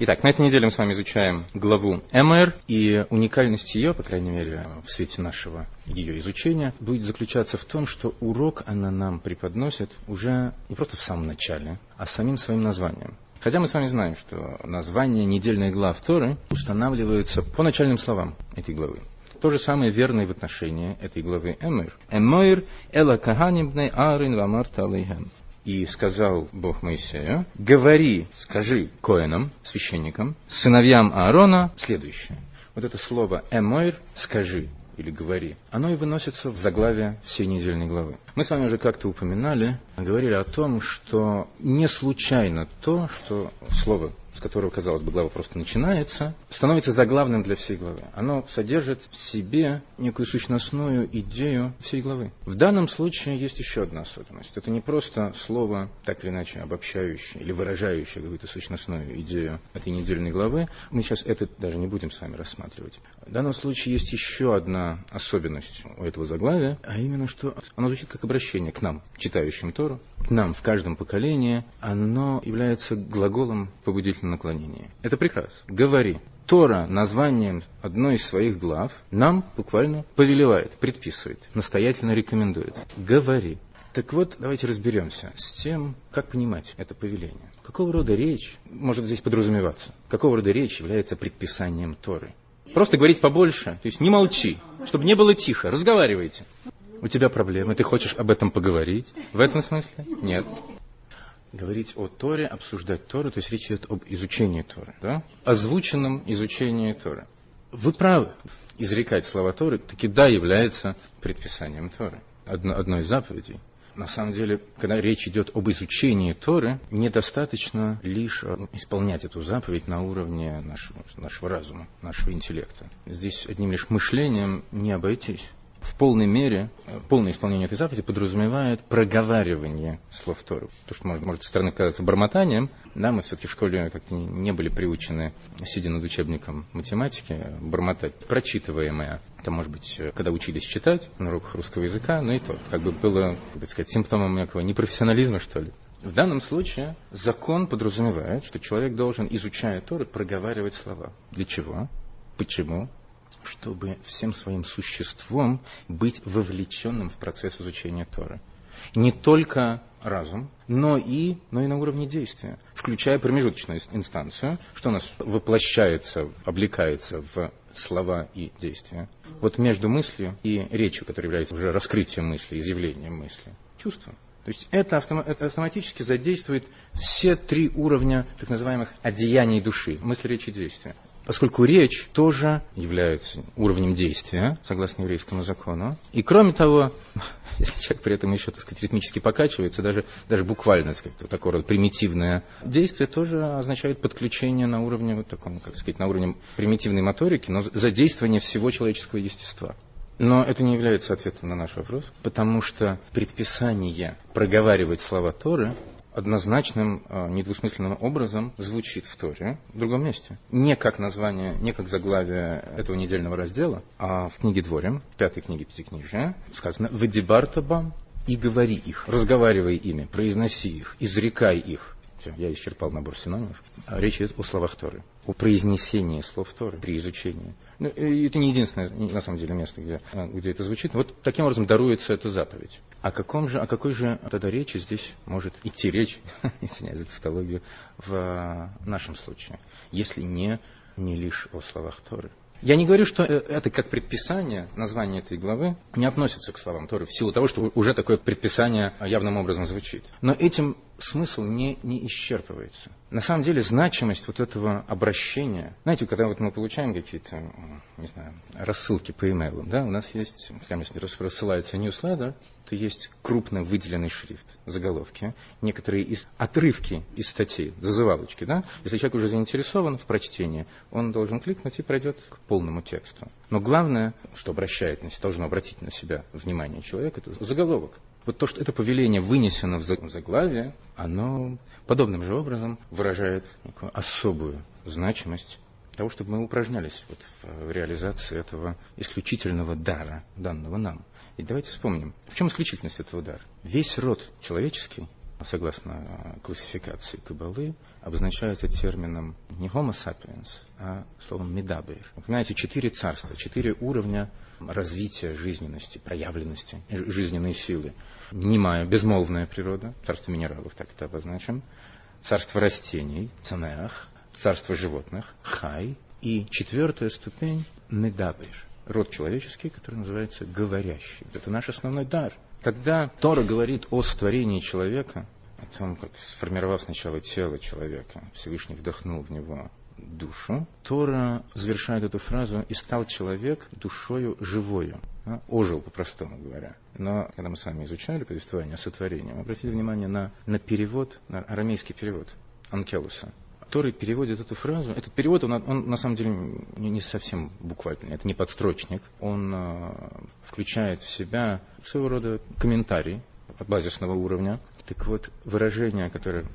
Итак, на этой неделе мы с вами изучаем главу МР, и уникальность ее, по крайней мере, в свете нашего ее изучения, будет заключаться в том, что урок она нам преподносит уже не просто в самом начале, а самим своим названием. Хотя мы с вами знаем, что название недельной глав Торы устанавливаются по начальным словам этой главы. То же самое верно и в отношении этой главы Эмир. Эмир эла каганимбней арин алейхем. И сказал Бог Моисею, говори, скажи коинам, священникам, сыновьям Аарона следующее. Вот это слово «эмойр» – «скажи» или «говори», оно и выносится в заглавие всей недельной главы. Мы с вами уже как-то упоминали, говорили о том, что не случайно то, что слово с которого, казалось бы, глава просто начинается, становится заглавным для всей главы. Оно содержит в себе некую сущностную идею всей главы. В данном случае есть еще одна особенность. Это не просто слово, так или иначе, обобщающее или выражающее какую-то сущностную идею этой недельной главы. Мы сейчас это даже не будем с вами рассматривать. В данном случае есть еще одна особенность у этого заглавия, а именно, что оно звучит как обращение к нам, читающим Тору, к нам в каждом поколении. Оно является глаголом побудительным наклонении. Это прекрасно. Говори. Тора названием одной из своих глав нам буквально повелевает, предписывает, настоятельно рекомендует. Говори. Так вот, давайте разберемся с тем, как понимать это повеление. Какого рода речь может здесь подразумеваться? Какого рода речь является предписанием Торы? Просто говорить побольше, то есть не молчи, чтобы не было тихо, разговаривайте. У тебя проблемы, ты хочешь об этом поговорить? В этом смысле? Нет говорить о Торе, обсуждать Тору, то есть речь идет об изучении Торы, да? озвученном изучении Торы. Вы правы, изрекать слова Торы таки да является предписанием Торы, одно, одной из заповедей. На самом деле, когда речь идет об изучении Торы, недостаточно лишь исполнять эту заповедь на уровне нашего, нашего разума, нашего интеллекта. Здесь одним лишь мышлением не обойтись в полной мере, полное исполнение этой заповеди подразумевает проговаривание слов Торы. То, что может, может со стороны казаться бормотанием, да, мы все-таки в школе как-то не были приучены, сидя над учебником математики, бормотать прочитываемое. Это, может быть, когда учились читать на уроках русского языка, но и то, как бы было, бы сказать, симптомом некого непрофессионализма, что ли. В данном случае закон подразумевает, что человек должен, изучая Торы, проговаривать слова. Для чего? Почему? Чтобы всем своим существом быть вовлеченным в процесс изучения Торы. Не только разум, но и, но и на уровне действия, включая промежуточную инстанцию, что у нас воплощается, облекается в слова и действия. Вот между мыслью и речью, которая является уже раскрытием мысли, изъявлением мысли, чувством. То есть это, автом, это автоматически задействует все три уровня так называемых одеяний души, мысли, речи, действия поскольку речь тоже является уровнем действия, согласно еврейскому закону. И кроме того, если человек при этом еще, так сказать, ритмически покачивается, даже, даже буквально, так сказать, такое вот примитивное действие тоже означает подключение на уровне, вот таком, как сказать, на уровне примитивной моторики, но задействование всего человеческого естества. Но это не является ответом на наш вопрос, потому что предписание проговаривать слова Торы однозначным, а, недвусмысленным образом звучит в Торе в другом месте. Не как название, не как заглавие этого недельного раздела, а в книге Дворим, пятой книге Пятикнижия, сказано «Ведибартабам» и говори их, разговаривай ими, произноси их, изрекай их. Все, я исчерпал набор синонимов. А речь идет о словах Торы, о произнесении слов Торы при изучении. Ну, это не единственное, на самом деле, место, где, а, где это звучит. Вот таким образом даруется эта заповедь. О, каком же, о какой же тогда речи здесь может идти речь, извиняюсь за тавтологию, в а, нашем случае, если не, не лишь о словах Торы? Я не говорю, что э, это как предписание, название этой главы не относится к словам Торы, в силу того, что уже такое предписание явным образом звучит. Но этим смысл не, не исчерпывается. На самом деле значимость вот этого обращения, знаете, когда вот мы получаем какие-то, не знаю, рассылки по имейлу, да, у нас есть, прямо если рассылается newsletter, то есть крупно выделенный шрифт, заголовки, некоторые из, отрывки из статей, зазывалочки, да. Если человек уже заинтересован в прочтении, он должен кликнуть и пройдет к полному тексту. Но главное, что обращает должно обратить на себя внимание человека, это заголовок вот то, что это повеление вынесено в заглавие, оно подобным же образом выражает особую значимость того, чтобы мы упражнялись вот в реализации этого исключительного дара, данного нам. И давайте вспомним, в чем исключительность этого дара? Весь род человеческий согласно классификации Кабалы, обозначается термином не homo sapiens, а словом מדבר. Вы понимаете, четыре царства, четыре уровня развития жизненности, проявленности жизненной силы. Немая, безмолвная природа, царство минералов, так это обозначим, царство растений, צומח, царство животных, хай, и четвертая ступень – מדבר, род человеческий, который называется говорящий. Это наш основной дар. Когда Тора говорит о сотворении человека, о том, как сформировав сначала тело человека, Всевышний вдохнул в него душу, Тора завершает эту фразу «и стал человек душою живою», а, ожил, по-простому говоря. Но когда мы с вами изучали повествование о сотворении, мы обратили внимание на, на перевод, на арамейский перевод Анкелуса который переводит эту фразу. Этот перевод, он, он на самом деле не, совсем буквальный, это не подстрочник. Он э, включает в себя своего рода комментарий от базисного уровня. Так вот, выражение, которое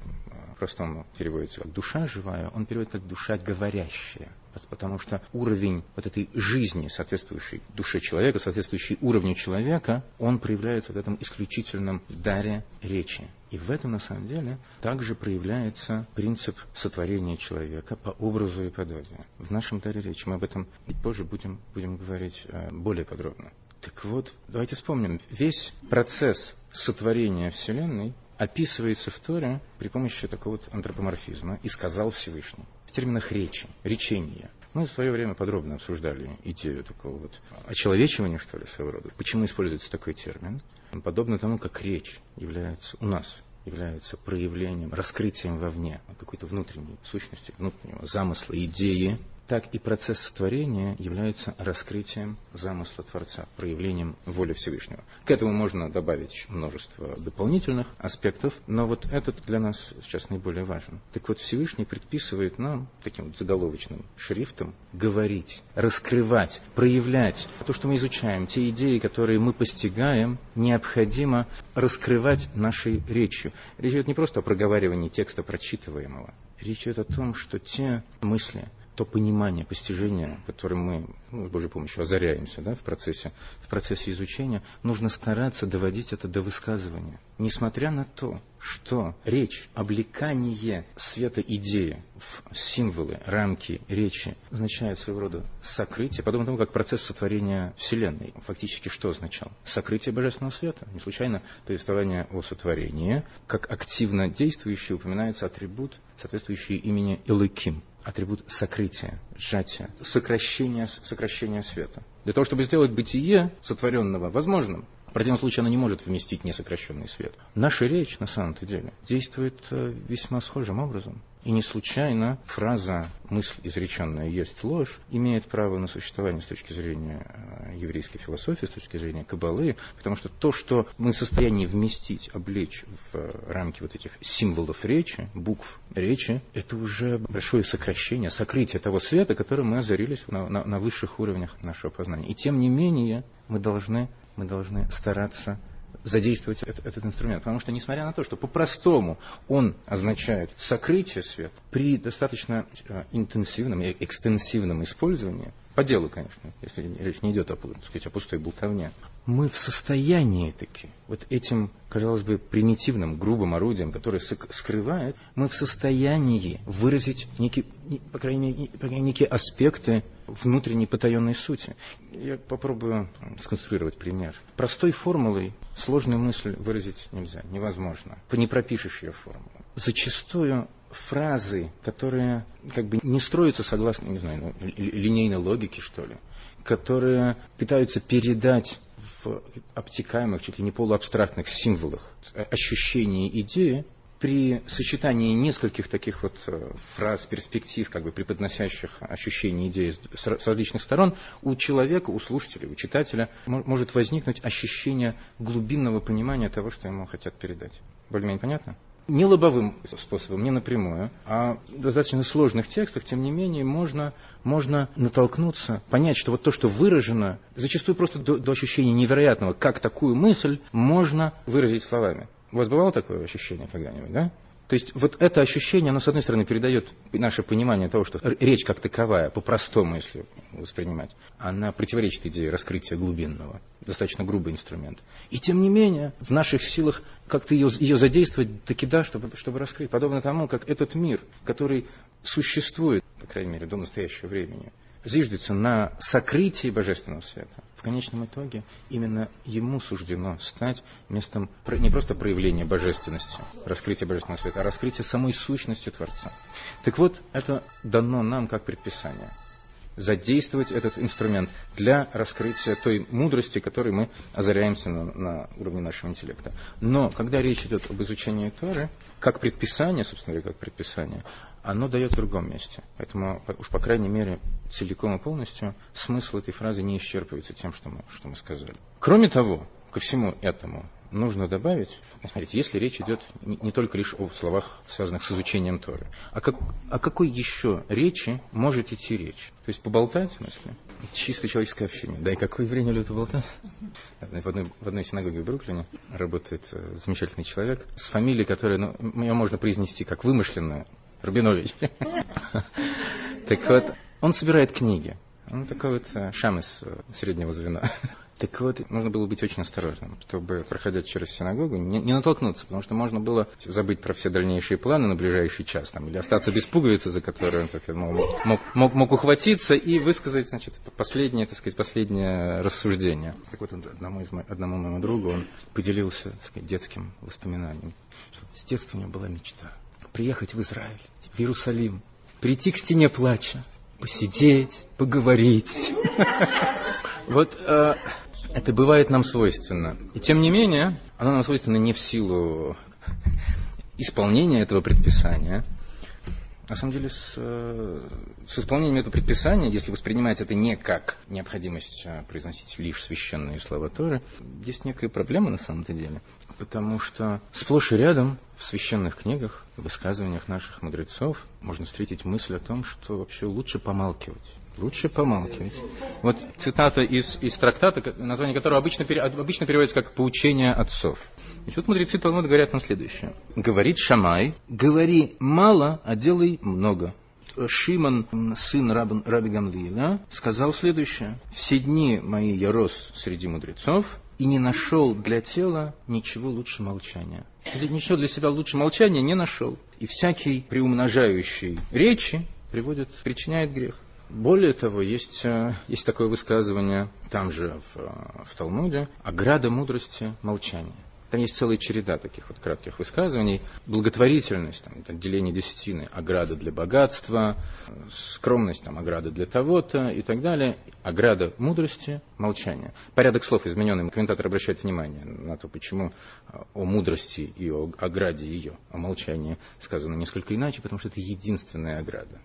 простому переводится как душа живая, он переводит как душа говорящая. Потому что уровень вот этой жизни, соответствующей душе человека, соответствующий уровню человека, он проявляется в этом исключительном даре речи. И в этом, на самом деле, также проявляется принцип сотворения человека по образу и подобию. В нашем даре речи мы об этом позже будем, будем говорить э, более подробно. Так вот, давайте вспомним, весь процесс сотворения Вселенной описывается в Торе при помощи такого вот антропоморфизма «и сказал Всевышний» в терминах речи, речения. Мы в свое время подробно обсуждали идею такого вот очеловечивания, что ли, своего рода. Почему используется такой термин? Подобно тому, как речь является у нас является проявлением, раскрытием вовне какой-то внутренней сущности, внутреннего замысла, идеи, так и процесс сотворения является раскрытием замысла Творца, проявлением воли Всевышнего. К этому можно добавить множество дополнительных аспектов, но вот этот для нас сейчас наиболее важен. Так вот, Всевышний предписывает нам таким вот заголовочным шрифтом говорить, раскрывать, проявлять то, что мы изучаем, те идеи, которые мы постигаем, необходимо раскрывать нашей речью. Речь идет не просто о проговаривании текста прочитываемого, речь идет о том, что те мысли, то понимание, постижение, которым мы ну, с Божьей помощью озаряемся да, в, процессе, в процессе изучения, нужно стараться доводить это до высказывания. Несмотря на то, что речь, облекание света идеи в символы, рамки речи означает своего рода сокрытие, подобно тому, как процесс сотворения Вселенной фактически что означал? Сокрытие Божественного света. Не случайно повествование о сотворении, как активно действующий, упоминается атрибут, соответствующий имени Элыким – атрибут сокрытия, сжатия, сокращения, сокращения света. Для того, чтобы сделать бытие сотворенного возможным, в противном случае оно не может вместить несокращенный свет. Наша речь, на самом-то деле, действует э, весьма схожим образом. И не случайно фраза «мысль изреченная есть ложь» имеет право на существование с точки зрения э, еврейской философии, с точки зрения кабалы, потому что то, что мы в состоянии вместить, облечь в э, рамки вот этих символов речи, букв речи, это уже большое сокращение, сокрытие того света, которым мы озарились на, на, на высших уровнях нашего познания. И тем не менее мы должны, мы должны стараться задействовать этот, этот инструмент. Потому что, несмотря на то, что по-простому он означает сокрытие света, при достаточно э, интенсивном и экстенсивном использовании, по делу, конечно, если речь не идет о, так сказать, о пустой болтовне, мы в состоянии таки, вот этим, казалось бы, примитивным, грубым орудием, которое скрывает, мы в состоянии выразить некие, по крайней мере, некие аспекты внутренней потаенной сути. Я попробую сконструировать пример. Простой формулой сложную мысль выразить нельзя, невозможно. Не пропишешь ее формулу. Зачастую фразы, которые как бы не строятся согласно, не знаю, ну, линейной логике, что ли, которые пытаются передать в обтекаемых, чуть ли не полуабстрактных символах ощущения идеи, при сочетании нескольких таких вот э, фраз, перспектив, как бы преподносящих ощущение идеи с различных сторон, у человека, у слушателя, у читателя может возникнуть ощущение глубинного понимания того, что ему хотят передать. Более-менее понятно? Не лобовым способом, не напрямую, а в достаточно сложных текстах, тем не менее, можно, можно натолкнуться, понять, что вот то, что выражено, зачастую просто до, до ощущения невероятного, как такую мысль можно выразить словами. У вас бывало такое ощущение когда-нибудь, да? То есть вот это ощущение, оно, с одной стороны, передает наше понимание того, что речь как таковая, по-простому, если воспринимать, она противоречит идее раскрытия глубинного. Достаточно грубый инструмент. И тем не менее, в наших силах как-то ее, ее задействовать таки да, чтобы, чтобы раскрыть. Подобно тому, как этот мир, который существует, по крайней мере, до настоящего времени, зиждется на сокрытии Божественного света, в конечном итоге именно ему суждено стать местом не просто проявления божественности, раскрытия Божественного света, а раскрытия самой сущности Творца. Так вот, это дано нам как предписание задействовать этот инструмент для раскрытия той мудрости, которой мы озаряемся на, на уровне нашего интеллекта. Но когда речь идет об изучении Торы, как предписание, собственно говоря, как предписание, оно дает в другом месте. Поэтому, уж по крайней мере, целиком и полностью смысл этой фразы не исчерпывается тем, что мы, что мы сказали. Кроме того, ко всему этому нужно добавить, смотрите, если речь идет не, только лишь о словах, связанных с изучением Торы, а как, о какой еще речи может идти речь? То есть поболтать, в смысле? Чисто человеческое общение. Да и какое время любит поболтать? В одной, в одной синагоге в Бруклине работает э, замечательный человек с фамилией, которая, ну, ее можно произнести как вымышленную, Рубинович. Так вот, он собирает книги. Он такой вот э, шамес э, среднего звена. Так вот, нужно было быть очень осторожным, чтобы, проходя через синагогу, не, не натолкнуться, потому что можно было забыть про все дальнейшие планы на ближайший час, там, или остаться без пуговицы, за которую он так, мог, мог, мог, мог ухватиться и высказать значит, последнее, так сказать, последнее рассуждение. Так вот, одному, из мо... одному моему другу он поделился так сказать, детским воспоминанием, что с детства у него была мечта приехать в Израиль, в Иерусалим, прийти к стене плача, посидеть, поговорить. Вот э, это бывает нам свойственно. И тем не менее, оно нам свойственно не в силу исполнения этого предписания, на самом деле, с, э, с исполнением этого предписания, если воспринимать это не как необходимость э, произносить лишь священные слова Торы, есть некая проблема на самом-то деле. Потому что сплошь и рядом в священных книгах, в высказываниях наших мудрецов можно встретить мысль о том, что вообще лучше помалкивать. Лучше помалкивать. Вот цитата из, из трактата, название которого обычно, обычно переводится как «Поучение отцов». И тут мудрецы Талмуда говорят нам следующее. Говорит Шамай, говори мало, а делай много. Шиман, сын Раб, Раби Гамлиила, сказал следующее. «Все дни мои я рос среди мудрецов, и не нашел для тела ничего лучше молчания». Ничего для себя лучше молчания не нашел. И всякий приумножающий речи приводит, причиняет грех. Более того, есть, э, есть такое высказывание там же в, э, в Талмуде «Ограда мудрости – молчание». Там есть целая череда таких вот кратких высказываний. Благотворительность, там, отделение десятины, ограда для богатства, скромность, там, ограда для того-то и так далее. Ограда мудрости, молчание. Порядок слов измененный. Комментатор обращает внимание на то, почему о мудрости и о ограде ее, о молчании сказано несколько иначе, потому что это единственная ограда.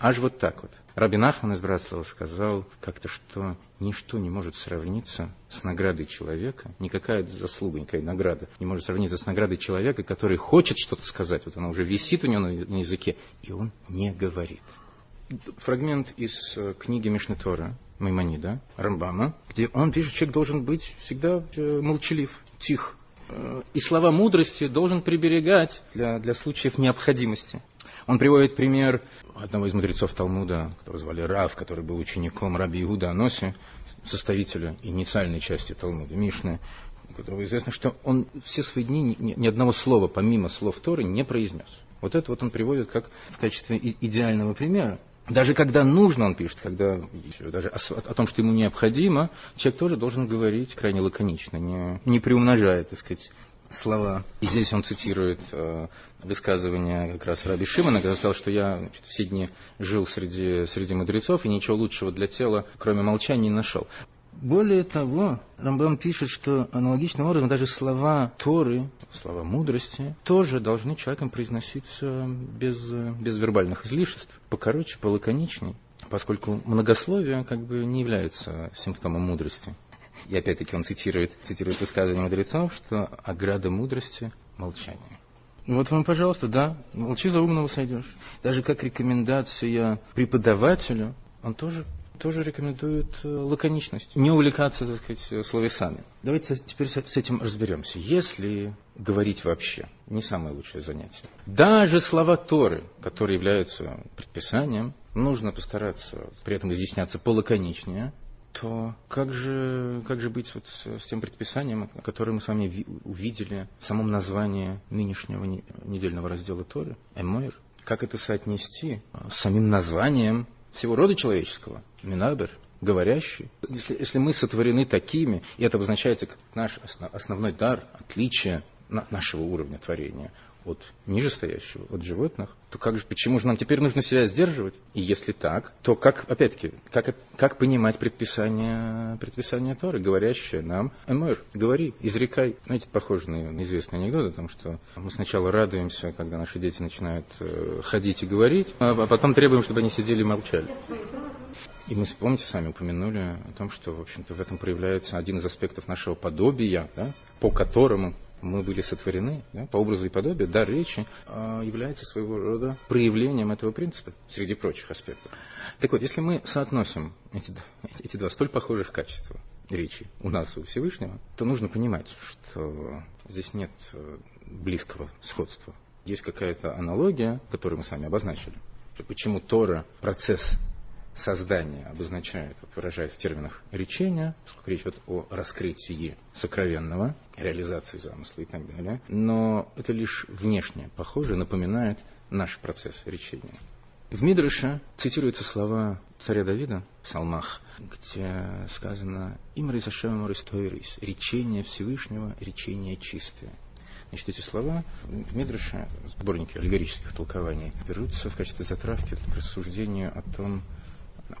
Аж вот так вот. Рабин Ахман из Братслава сказал как-то, что ничто не может сравниться с наградой человека, никакая заслуга, никакая награда не может сравниться с наградой человека, который хочет что-то сказать, вот она уже висит у него на языке, и он не говорит. Фрагмент из э, книги Мишнетора Маймонида, Рамбама, где он пишет, человек должен быть всегда э, молчалив, тих, э, и слова мудрости должен приберегать для, для случаев необходимости. Он приводит пример одного из мудрецов Талмуда, которого звали Рав, который был учеником Раби Иуда Аноси, составителя инициальной части Талмуда, Мишны, у которого известно, что он все свои дни ни, ни одного слова, помимо слов Торы, не произнес. Вот это вот он приводит как в качестве идеального примера. Даже когда нужно, он пишет, когда даже о, о том, что ему необходимо, человек тоже должен говорить крайне лаконично, не, не приумножая, так сказать, слова. И здесь он цитирует э, высказывание как раз Раби Шимана, когда сказал, что я значит, все дни жил среди, среди мудрецов и ничего лучшего для тела, кроме молчания, не нашел. Более того, Рамбам пишет, что аналогичным образом даже слова Торы, слова мудрости, тоже должны человеком произноситься без, без вербальных излишеств, покороче, полаконичней, поскольку многословие как бы не является симптомом мудрости. И опять-таки он цитирует, цитирует высказывание мудрецов, что ограда мудрости – молчание. Вот вам, пожалуйста, да, молчи за умного сойдешь. Даже как рекомендация преподавателю, он тоже тоже рекомендуют э, лаконичность, не увлекаться, так сказать, словесами. Давайте теперь с этим разберемся. Если говорить вообще, не самое лучшее занятие. Даже слова Торы, которые являются предписанием, нужно постараться при этом изъясняться полаконичнее, то как же, как же быть вот с, с тем предписанием, которое мы с вами ви, увидели в самом названии нынешнего не, недельного раздела Торы, Эмойр? Как это соотнести с самим названием всего рода человеческого, Минабер, говорящий. Если, если мы сотворены такими, и это обозначает как наш основной дар, отличие нашего уровня творения от нижестоящего, от животных, то как же, почему же нам теперь нужно себя сдерживать? И если так, то как, опять-таки, как, как понимать предписание, предписание Торы, говорящее нам, Эмэр, говори, изрекай. Знаете, похоже на известный анекдот о том, что мы сначала радуемся, когда наши дети начинают э, ходить и говорить, а, а потом требуем, чтобы они сидели и молчали. И мы, помните, сами упомянули о том, что, в общем-то, в этом проявляется один из аспектов нашего подобия, да, по которому мы были сотворены да, по образу и подобию, дар речи а, является своего рода проявлением этого принципа, среди прочих аспектов. Так вот, если мы соотносим эти, эти два столь похожих качества речи у нас и у Всевышнего, то нужно понимать, что здесь нет э, близкого сходства. Есть какая-то аналогия, которую мы сами обозначили. Почему Тора, процесс создание обозначает, вот выражает в терминах речения, поскольку речь идет о раскрытии сокровенного, реализации замысла и так далее. Но это лишь внешне похоже, напоминает наш процесс речения. В Мидрыше цитируются слова царя Давида в псалмах, где сказано «Им Рисашем Ристойрис» – речение Всевышнего, речение чистое. Значит, эти слова в Мидрыше, сборнике аллегорических толкований, берутся в качестве затравки к рассуждению о том,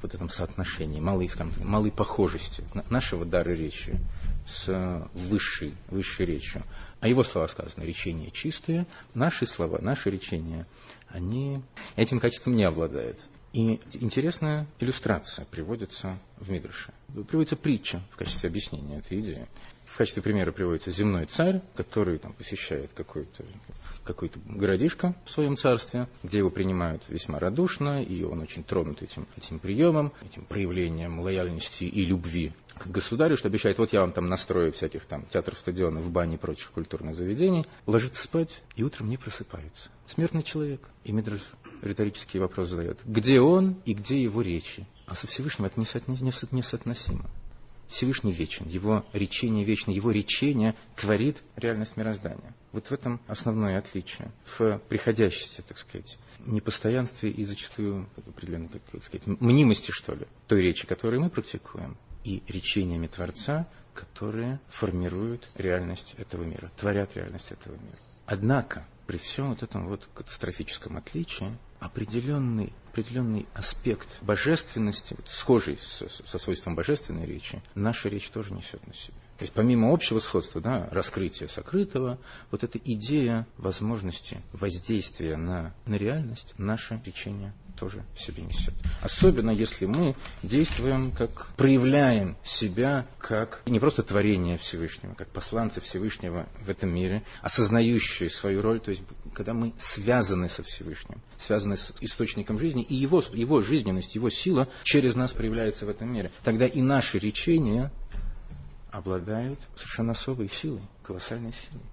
вот этом соотношении, малой, малой похожести нашего дара речи с высшей, высшей речью. А его слова сказаны, речение чистое, наши слова, наши речения, они этим качеством не обладают. И интересная иллюстрация приводится в Мидрше. Приводится притча в качестве объяснения этой идеи. В качестве примера приводится земной царь, который там, посещает какой-то какой-то городишко в своем царстве, где его принимают весьма радушно, и он очень тронут этим, этим приемом, этим проявлением лояльности и любви к государю, что обещает, вот я вам там настрою всяких там театров, стадионов, бани и прочих культурных заведений, ложится спать и утром не просыпается. Смертный человек. И Мидрш риторический вопрос задает. Где он и где его речи? А со Всевышним это несоотносимо. Всевышний вечен, его речение вечно, его речение творит реальность мироздания. Вот в этом основное отличие. В приходящести, так сказать, непостоянстве и зачастую определенной, как сказать, мнимости, что ли, той речи, которую мы практикуем, и речениями Творца, которые формируют реальность этого мира, творят реальность этого мира. Однако, при всем вот этом вот катастрофическом отличии, определенный, определенный аспект божественности, вот, схожий со, со свойством божественной речи, наша речь тоже несет на себе. То есть помимо общего сходства, да, раскрытия сокрытого, вот эта идея возможности воздействия на, на реальность, наше речение тоже в себе несет. Особенно если мы действуем, как проявляем себя как не просто творение Всевышнего, как посланцы Всевышнего в этом мире, осознающие свою роль, то есть когда мы связаны со Всевышним, связаны с источником жизни, и его, его жизненность, его сила через нас проявляется в этом мире. Тогда и наши речения обладают совершенно особой силой, колоссальной силой.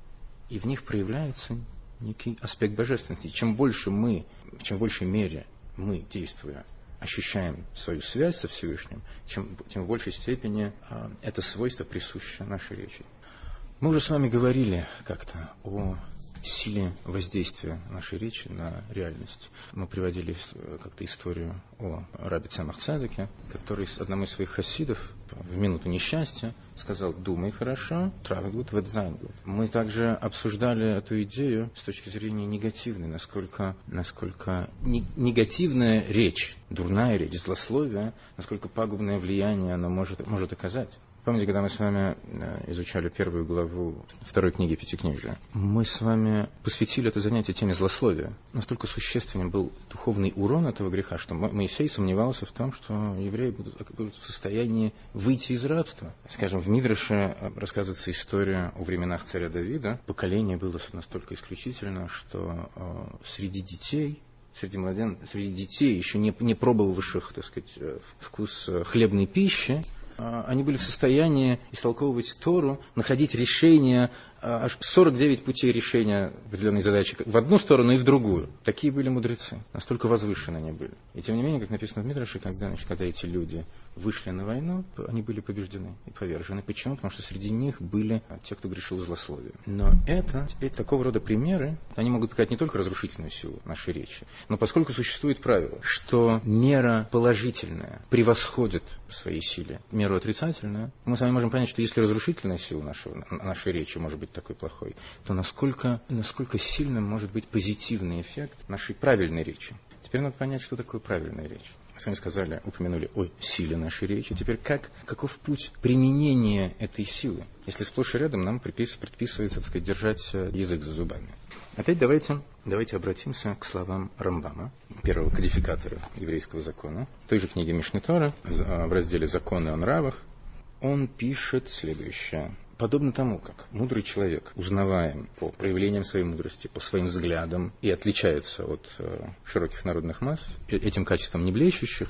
И в них проявляется некий аспект божественности. Чем больше мы, в чем большей мере мы, действуя, ощущаем свою связь со Всевышним, чем, тем в большей степени а, это свойство присуще нашей речи. Мы уже с вами говорили как-то о силе воздействия нашей речи на реальность. Мы приводили э, как-то историю о рабе Цамах Цадыке, который одному из своих хасидов в минуту несчастья сказал «думай хорошо, травгут, ведзангут». Мы также обсуждали эту идею с точки зрения негативной, насколько, насколько не, негативная речь, дурная речь, злословие, насколько пагубное влияние она может, может оказать Помните, когда мы с вами э, изучали первую главу второй книги Пятикнижия, мы с вами посвятили это занятие теме злословия. Настолько существенным был духовный урон этого греха, что Моисей сомневался в том, что евреи будут, будут в состоянии выйти из рабства. Скажем, в Мидраше э, рассказывается история о временах царя Давида. Поколение было настолько исключительно, что э, среди детей среди младен, среди детей, еще не, не пробовавших, так сказать, э, вкус э, хлебной пищи, они были в состоянии истолковывать Тору, находить решения а, аж 49 путей решения определенной задачи в одну сторону и в другую. Такие были мудрецы, настолько возвышены они были. И тем не менее, как написано в Мидраше, когда, значит, когда эти люди вышли на войну, они были побеждены и повержены. Почему? Потому что среди них были те, кто грешил злословием. Но это, теперь такого рода примеры, они могут показать не только разрушительную силу нашей речи, но поскольку существует правило, что мера положительная превосходит в своей силе меру отрицательную, мы с вами можем понять, что если разрушительная сила нашего, нашей речи может быть такой плохой, то насколько, насколько сильным может быть позитивный эффект нашей правильной речи. Теперь надо понять, что такое правильная речь. Мы с вами сказали, упомянули о силе нашей речи. Теперь как, каков путь применения этой силы? Если сплошь и рядом нам предписывается, так сказать, держать э, язык за зубами. Опять давайте, давайте обратимся к словам Рамбама, первого кодификатора еврейского закона, в той же книге Мишнитора, в разделе «Законы о нравах», он пишет следующее. Подобно тому, как мудрый человек, узнаваем по проявлениям своей мудрости, по своим взглядам и отличается от э, широких народных масс, этим качеством не блещущих,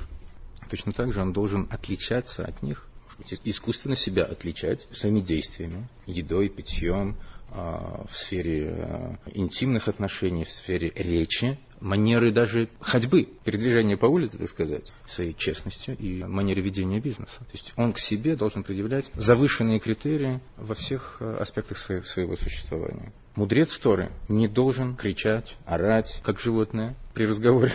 точно так же он должен отличаться от них, искусственно себя отличать своими действиями, едой, питьем, в сфере а, интимных отношений, в сфере речи, манеры даже ходьбы, передвижения по улице, так сказать, своей честностью и манере ведения бизнеса. То есть он к себе должен предъявлять завышенные критерии во всех а, аспектах своего, своего существования. Мудрец Торы не должен кричать, орать, как животное при разговоре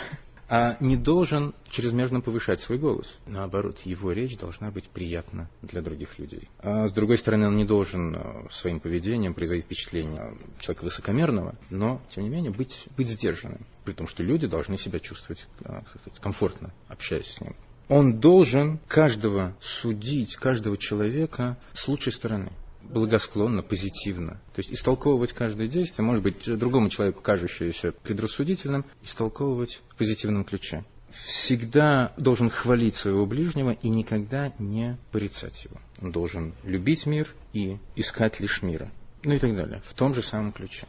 не должен чрезмерно повышать свой голос. Наоборот, его речь должна быть приятна для других людей. А с другой стороны, он не должен э, своим поведением производить впечатление человека высокомерного, но, тем не менее, быть, быть сдержанным, при том, что люди должны себя чувствовать э, комфортно, общаясь с ним. Он должен каждого судить, каждого человека с лучшей стороны благосклонно, позитивно. То есть истолковывать каждое действие, может быть, другому человеку кажущееся предрассудительным, истолковывать в позитивном ключе. Всегда должен хвалить своего ближнего и никогда не порицать его. Он должен любить мир и искать лишь мира. Ну и так далее. В том же самом ключе.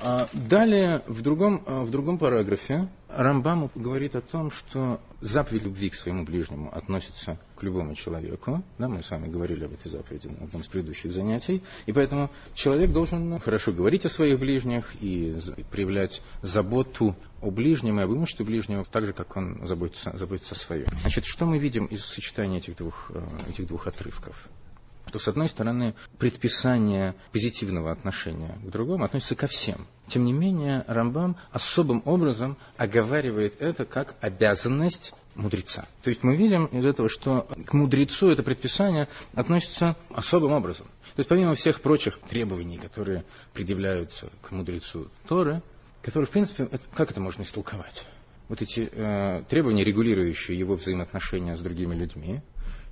А далее, в другом, а, в другом параграфе, Рамбам говорит о том, что заповедь любви к своему ближнему относится к любому человеку. Да, мы с вами говорили об этой заповеди на одном из предыдущих занятий. И поэтому человек должен хорошо говорить о своих ближних и проявлять заботу о ближнем и об имуществе ближнего, так же, как он заботится, заботится о своем. Значит, что мы видим из сочетания этих двух, э, этих двух отрывков? Что, с одной стороны, предписание позитивного отношения к другому относится ко всем. Тем не менее, Рамбам особым образом оговаривает это как обязанность мудреца. То есть мы видим из этого, что к мудрецу это предписание относится особым образом. То есть помимо всех прочих требований, которые предъявляются к мудрецу Торы, которые, в принципе, это, как это можно истолковать? Вот эти э, требования, регулирующие его взаимоотношения с другими людьми,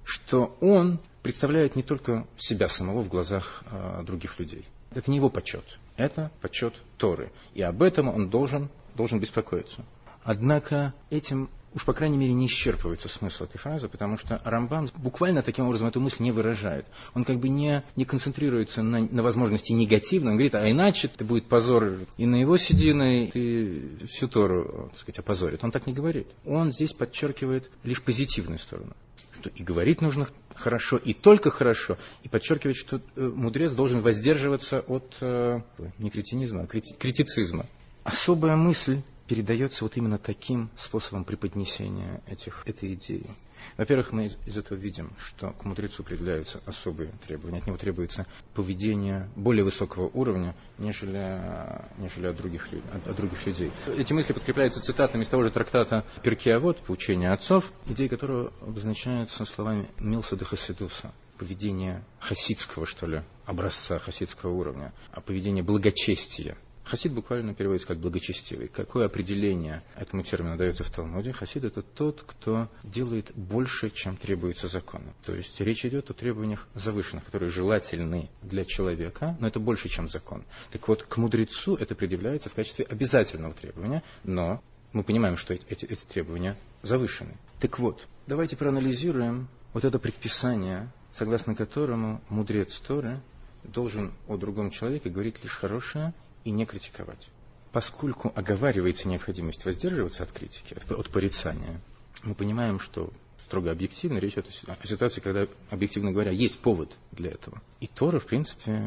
что он представляет не только себя самого в глазах э, других людей. Это не его почет, это почет Торы. И об этом он должен, должен беспокоиться. Однако этим уж, по крайней мере, не исчерпывается смысл этой фразы, потому что Рамбам буквально таким образом эту мысль не выражает. Он как бы не, не концентрируется на, на возможности негативно, он говорит, а иначе это будет позор и на его седины, и всю Тору, так сказать, опозорит. Он так не говорит. Он здесь подчеркивает лишь позитивную сторону что и говорить нужно хорошо, и только хорошо, и подчеркивать, что э, мудрец должен воздерживаться от э, не кретинизма, а критицизма. Особая мысль передается вот именно таким способом преподнесения этих, этой идеи. Во-первых, мы из этого видим, что к мудрецу определяются особые требования. От него требуется поведение более высокого уровня, нежели, нежели от, других, от, от других людей. Эти мысли подкрепляются цитатами из того же трактата Перкиавод, поучения отцов, идеи которого обозначаются словами Милса де Хасидуса поведение хасидского, что ли, образца хасидского уровня, а поведение благочестия, Хасид буквально переводится как благочестивый. Какое определение этому термину дается в Талмуде? Хасид это тот, кто делает больше, чем требуется законом. То есть речь идет о требованиях завышенных, которые желательны для человека, но это больше, чем закон. Так вот, к мудрецу это предъявляется в качестве обязательного требования, но мы понимаем, что эти, эти, требования завышены. Так вот, давайте проанализируем вот это предписание, согласно которому мудрец Торы должен о другом человеке говорить лишь хорошее и не критиковать. поскольку оговаривается необходимость воздерживаться от критики, от порицания, мы понимаем, что строго объективно, речь идет о ситуации, когда, объективно говоря, есть повод для этого. И Тора, в принципе,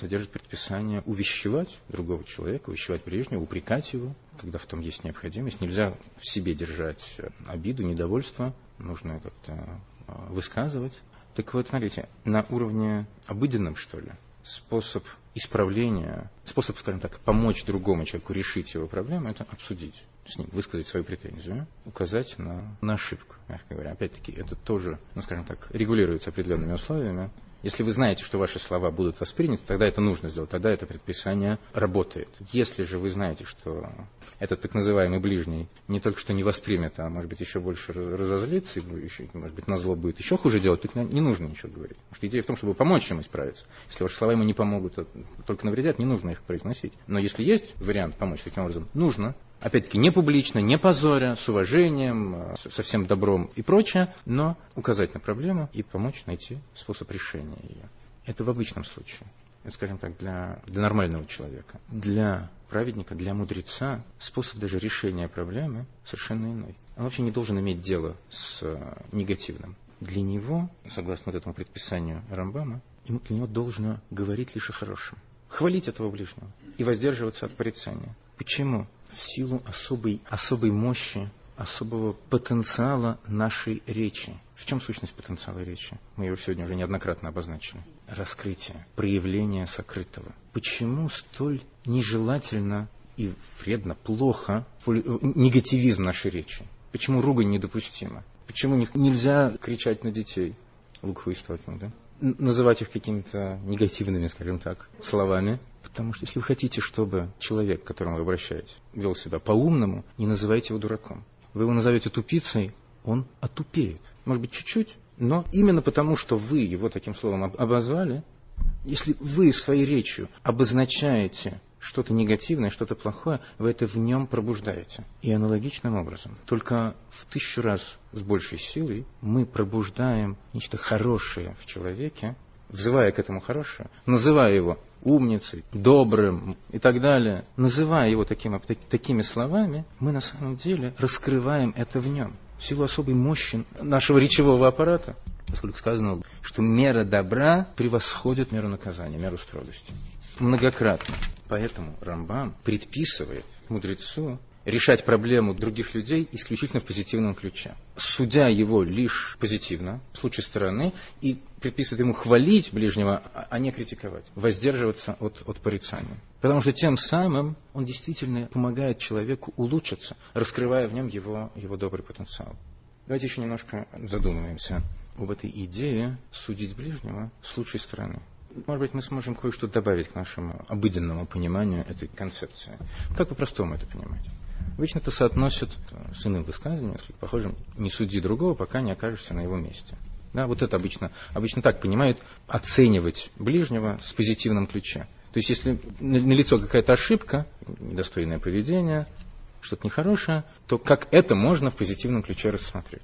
содержит предписание увещевать другого человека, увещевать ближнего, упрекать его, когда в том есть необходимость. Нельзя в себе держать обиду, недовольство, нужно как-то а, высказывать. Так вот, смотрите, на уровне обыденном, что ли, способ исправления, способ, скажем так, помочь другому человеку решить его проблему, это обсудить с ним, высказать свою претензию, указать на, на ошибку, мягко говоря. Опять-таки, это тоже, ну, скажем так, регулируется определенными условиями. Если вы знаете, что ваши слова будут восприняты, тогда это нужно сделать, тогда это предписание работает. Если же вы знаете, что этот так называемый ближний не только что не воспримет, а может быть еще больше разозлится, и еще, может быть на зло будет еще хуже делать, так не нужно ничего говорить. Потому что идея в том, чтобы помочь ему исправиться. Если ваши слова ему не помогут, а только навредят, не нужно их произносить. Но если есть вариант помочь таким образом, нужно опять-таки, не публично, не позоря, с уважением, э, со всем добром и прочее, но указать на проблему и помочь найти способ решения ее. Это в обычном случае. Это, скажем так, для, для нормального человека. Для праведника, для мудреца способ даже решения проблемы совершенно иной. Он вообще не должен иметь дело с э, негативным. Для него, согласно вот этому предписанию Рамбама, ему для него должно говорить лишь о хорошем. Хвалить этого ближнего и воздерживаться от порицания. Почему? В силу особой, особой мощи, особого потенциала нашей речи. В чем сущность потенциала речи? Мы его сегодня уже неоднократно обозначили. Раскрытие, проявление сокрытого. Почему столь нежелательно и вредно, плохо негативизм нашей речи? Почему ругань недопустима? Почему нельзя кричать на детей? Лукхуистотно, да? называть их какими-то негативными, скажем так, словами. Потому что если вы хотите, чтобы человек, к которому вы обращаетесь, вел себя по-умному, не называйте его дураком. Вы его назовете тупицей, он отупеет. Может быть, чуть-чуть, но именно потому, что вы его таким словом обозвали, если вы своей речью обозначаете что-то негативное, что-то плохое, вы это в нем пробуждаете. И аналогичным образом, только в тысячу раз с большей силой мы пробуждаем нечто хорошее в человеке, взывая к этому хорошее, называя его умницей, добрым и так далее, называя его таким, такими словами, мы на самом деле раскрываем это в нем. В силу особой мощи нашего речевого аппарата, поскольку сказано, что мера добра превосходит меру наказания, меру строгости. Многократно. Поэтому Рамбам предписывает мудрецу решать проблему других людей исключительно в позитивном ключе. Судя его лишь позитивно, с лучшей стороны, и предписывает ему хвалить ближнего, а, а не критиковать, воздерживаться от, от порицания. Потому что тем самым он действительно помогает человеку улучшиться, раскрывая в нем его, его добрый потенциал. Давайте еще немножко задумаемся об этой идее судить ближнего с лучшей стороны. Может быть, мы сможем кое-что добавить к нашему обыденному пониманию этой концепции. Как по-простому это понимать? Обычно это соотносят с иным высказыванием, похожим «не суди другого, пока не окажешься на его месте». Да, вот это обычно, обычно так понимают оценивать ближнего с позитивным ключе. То есть, если налицо какая-то ошибка, недостойное поведение, что-то нехорошее, то как это можно в позитивном ключе рассмотреть?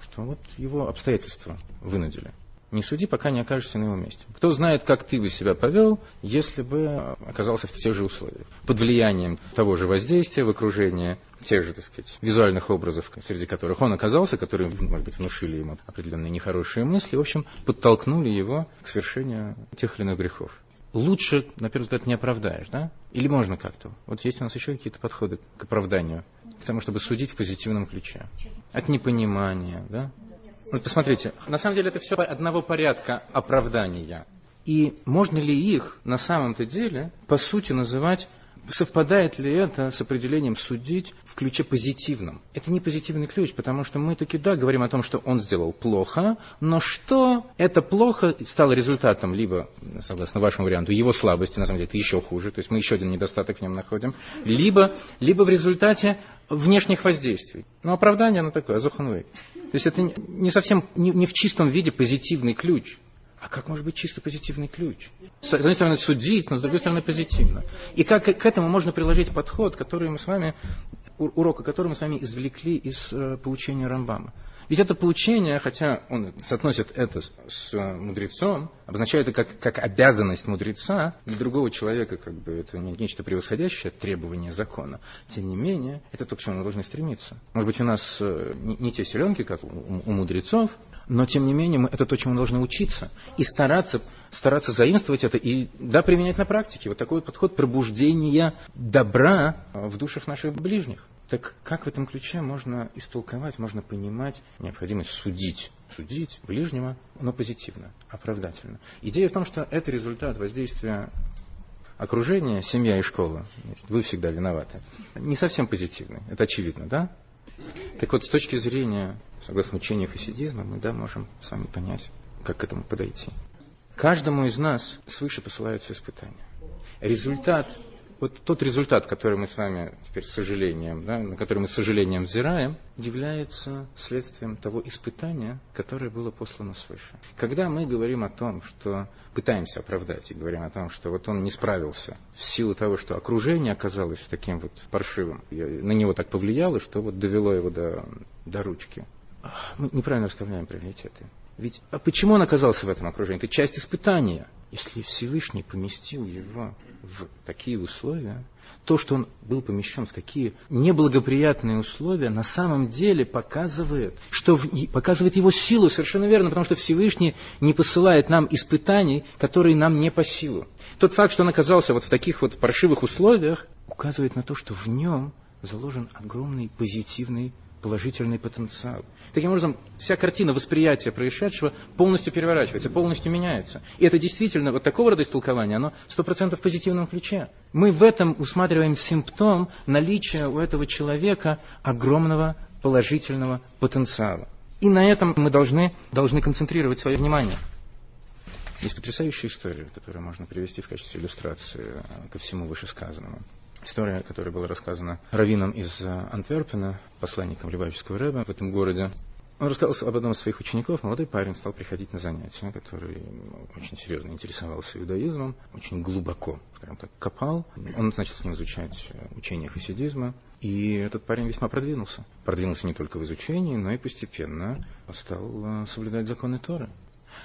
Что вот его обстоятельства вынудили. Не суди, пока не окажешься на его месте. Кто знает, как ты бы себя повел, если бы оказался в тех же условиях. Под влиянием того же воздействия в окружении, тех же, так сказать, визуальных образов, среди которых он оказался, которые, может быть, внушили ему определенные нехорошие мысли, в общем, подтолкнули его к совершению тех или иных грехов. Лучше, на первый взгляд, не оправдаешь, да? Или можно как-то? Вот есть у нас еще какие-то подходы к оправданию, к тому, чтобы судить в позитивном ключе. От непонимания, да? Вот посмотрите, на самом деле это все одного порядка оправдания. И можно ли их на самом-то деле, по сути, называть совпадает ли это с определением судить в ключе позитивном? Это не позитивный ключ, потому что мы таки, да, говорим о том, что он сделал плохо, но что это плохо стало результатом либо, согласно вашему варианту, его слабости, на самом деле это еще хуже, то есть мы еще один недостаток в нем находим, либо, либо в результате внешних воздействий. Но оправдание оно такое, азуханвей. То есть это не совсем, не, не в чистом виде позитивный ключ. А как может быть чисто позитивный ключ? С одной стороны судить, но с другой стороны позитивно. И как к этому можно приложить подход, который мы с вами, урок, который мы с вами извлекли из э, поучения Рамбама. Ведь это поучение, хотя он соотносит это с мудрецом, обозначает это как, как обязанность мудреца, для другого человека как бы это не нечто превосходящее требование закона. Тем не менее, это то, к чему мы должны стремиться. Может быть, у нас э, не, те селенки, как у, у мудрецов, но, тем не менее, мы, это то, чему мы должны учиться. И стараться, стараться заимствовать это и, да, применять на практике. Вот такой подход пробуждения добра в душах наших ближних. Так как в этом ключе можно истолковать, можно понимать необходимость судить, судить ближнего, но позитивно, оправдательно. Идея в том, что это результат воздействия окружения, семья и школа. Вы всегда виноваты. Не совсем позитивный, это очевидно, да? Так вот, с точки зрения, согласно учению хасидизма, мы да, можем с вами понять, как к этому подойти. Каждому из нас свыше посылаются испытания. Результат, вот тот результат, который мы с вами теперь с сожалением, да, на который мы с сожалением взираем, является следствием того испытания, которое было послано свыше. Когда мы говорим о том, что пытаемся оправдать и говорим о том, что вот он не справился в силу того, что окружение оказалось таким вот паршивым, на него так повлияло, что вот довело его до, до ручки. Мы неправильно расставляем приоритеты. Ведь а почему он оказался в этом окружении? Это часть испытания. Если Всевышний поместил его в такие условия, то, что он был помещен в такие неблагоприятные условия, на самом деле показывает, что показывает его силу, совершенно верно, потому что Всевышний не посылает нам испытаний, которые нам не по силу. Тот факт, что он оказался вот в таких вот паршивых условиях, указывает на то, что в нем заложен огромный позитивный положительный потенциал. Таким образом, вся картина восприятия происшедшего полностью переворачивается, полностью меняется. И это действительно, вот такого рода истолкование, оно сто процентов в позитивном ключе. Мы в этом усматриваем симптом наличия у этого человека огромного положительного потенциала. И на этом мы должны, должны концентрировать свое внимание. Есть потрясающая история, которую можно привести в качестве иллюстрации ко всему вышесказанному. История, которая была рассказана раввином из э, Антверпена, посланником Любавического рэба в этом городе. Он рассказал об одном из своих учеников. Молодой парень стал приходить на занятия, который очень серьезно интересовался иудаизмом, очень глубоко, скажем так, копал. Он начал с ним изучать э, учение хасидизма. И этот парень весьма продвинулся. Продвинулся не только в изучении, но и постепенно стал э, соблюдать законы Торы.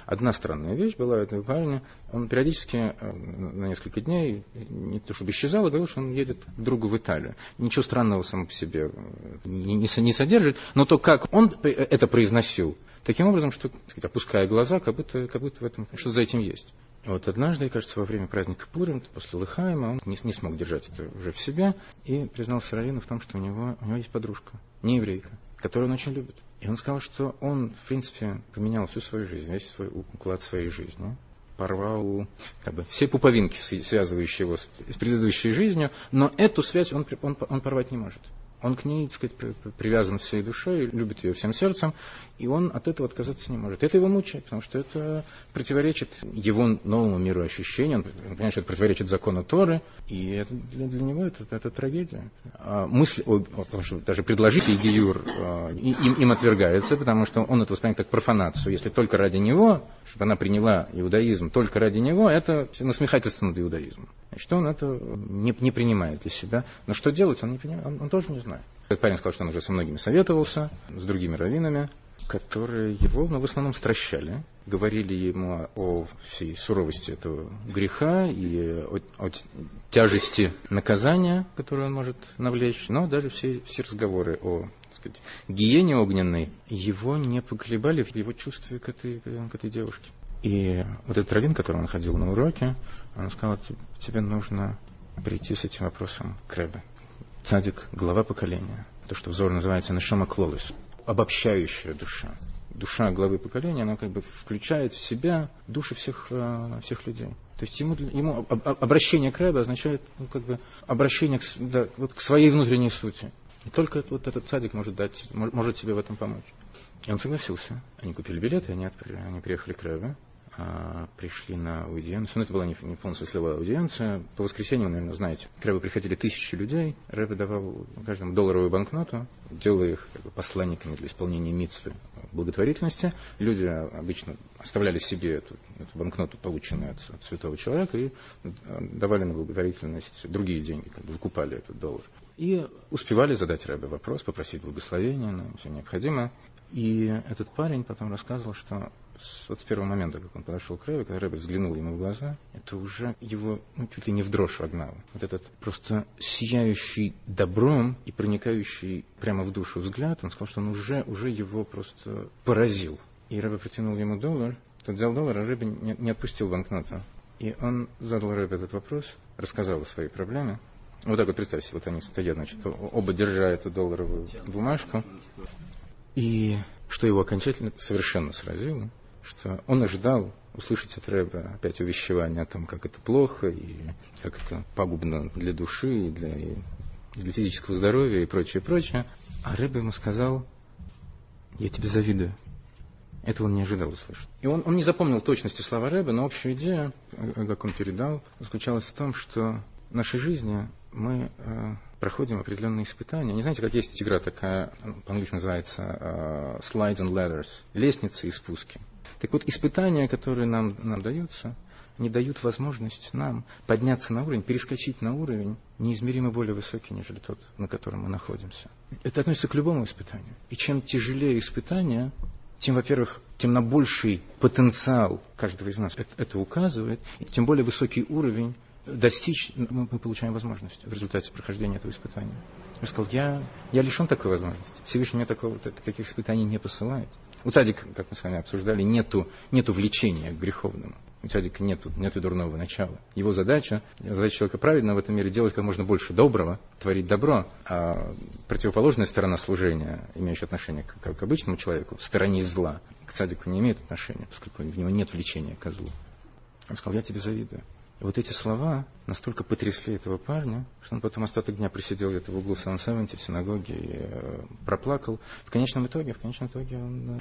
Одна странная вещь была у этого парня. Он периодически э, на несколько дней, не то чтобы исчезал, а говорил, что он едет к другу в Италию. Ничего странного само по себе э, не, не, содержит, но то, как он это произносил, таким образом, что, так сказать, опуская глаза, как будто, как будто в этом что-то за этим есть. Вот однажды, кажется, во время праздника Пурим, после Лыхаема, он не, не смог держать это уже в себя и признался Равину в том, что у него, у него есть подружка, не еврейка, которую он очень любит. И он сказал, что он, в принципе, поменял всю свою жизнь, весь свой уклад своей жизни порвал как бы, все пуповинки, связывающие его с предыдущей жизнью, но эту связь он, он, он порвать не может. Он к ней, так сказать, привязан всей душой, любит ее всем сердцем, и он от этого отказаться не может. Это его мучает, потому что это противоречит его новому миру ощущений, он понимает, что это противоречит закону Торы, и это, для, для него это, это, трагедия. А мысль, о, потому что даже предложить Гиюр а, им, им отвергается, потому что он это воспринимает как профанацию. Если только ради него, чтобы она приняла иудаизм только ради него, это насмехательство над иудаизмом. Значит, он это не, не принимает для себя. Но что делать, он, не понимает, он, он тоже не знает. Этот парень сказал, что он уже со многими советовался, с другими раввинами, которые его ну, в основном стращали, говорили ему о всей суровости этого греха и о, о тяжести наказания, которое он может навлечь, но даже все, все разговоры о сказать, гиене огненной его не поколебали в его чувстве к этой, к этой девушке. И вот этот раввин, который он ходил на уроке, он сказал, тебе нужно прийти с этим вопросом к Рэбе. Цадик – глава поколения. То, что взор называется Нашома Клолис. Обобщающая душа. Душа главы поколения, она как бы включает в себя души всех, э, всех людей. То есть ему, ему обращение к Рэбе означает ну, как бы обращение к, да, вот к своей внутренней сути. И только вот этот садик может, дать, может тебе в этом помочь. И он согласился. Они купили билеты, они, отправили, они приехали к Рэбе пришли на аудиенцию. Ну, это была не, не полностью смысловая аудиенция. По воскресеньям, наверное, знаете, к Рэбе приходили тысячи людей. Рэбе давал каждому долларовую банкноту, делая их как бы, посланниками для исполнения митцвы благотворительности. Люди обычно оставляли себе эту, эту банкноту, полученную от, от святого человека, и давали на благотворительность другие деньги, как бы выкупали этот доллар. И успевали задать Рэбе вопрос, попросить благословения на все необходимое. И этот парень потом рассказывал, что с, вот с первого момента, как он подошел к Рэбе, когда Рэбе взглянул ему в глаза, это уже его ну, чуть ли не в дрожь вогнало. Вот этот просто сияющий добром и проникающий прямо в душу взгляд, он сказал, что он уже, уже его просто поразил. И Рэбе протянул ему доллар, тот взял доллар, а Рэбе не, не отпустил банкноту. И он задал Рэбе этот вопрос, рассказал о своей проблеме. Вот так вот представьте, вот они стоят, значит, оба держа эту долларовую бумажку. И что его окончательно совершенно сразило, что он ожидал услышать от Рэба опять увещевание о том, как это плохо и как это пагубно для души и для, и для физического здоровья и прочее, прочее. А Рэба ему сказал, я тебе завидую. Этого он не ожидал услышать. И он, он не запомнил точности слова Рэба, но общая идея, как он передал, заключалась в том, что в нашей жизни мы э, проходим определенные испытания. Не знаете, как есть игра такая, по-английски называется э, slides and ladders, лестницы и спуски. Так вот, испытания, которые нам, нам даются, не дают возможность нам подняться на уровень, перескочить на уровень неизмеримо более высокий, нежели тот, на котором мы находимся. Это относится к любому испытанию. И чем тяжелее испытание, тем, во-первых, тем на больший потенциал каждого из нас это, это указывает, и тем более высокий уровень достичь мы, мы получаем возможность в результате прохождения этого испытания. Я сказал, я, я лишен такой возможности. Всевышний мне такого, таких испытаний не посылает. У цадика, как мы с вами обсуждали, нету, нету влечения к греховному. У цадика нету, нету дурного начала. Его задача, задача человека правильно в этом мире делать как можно больше доброго, творить добро. А противоположная сторона служения, имеющая отношение к, к обычному человеку, стороне зла, к цадику не имеет отношения, поскольку в него нет влечения к злу. Он сказал, я тебе завидую. И вот эти слова настолько потрясли этого парня, что он потом остаток дня присидел где-то в углу сан в синагоге и э, проплакал. В конечном итоге, в конечном итоге он э,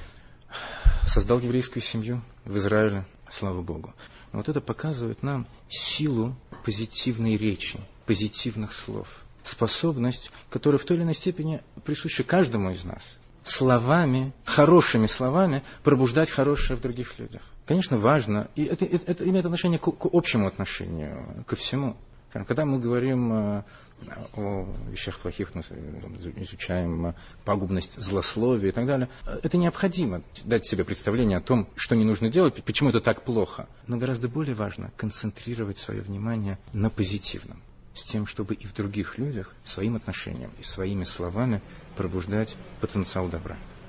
создал еврейскую семью в Израиле, слава Богу. И вот это показывает нам силу позитивной речи, позитивных слов, способность, которая в той или иной степени присуща каждому из нас. Словами, хорошими словами пробуждать хорошее в других людях. Конечно, важно, и это, это, имеет отношение к, к общему отношению, ко всему. Когда мы говорим э, о вещах плохих, изучаем пагубность злословия и так далее, это необходимо дать себе представление о том, что не нужно делать, почему это так плохо. Но гораздо более важно концентрировать свое внимание на позитивном, с тем, чтобы и в других людях своим отношением и своими словами пробуждать потенциал добра.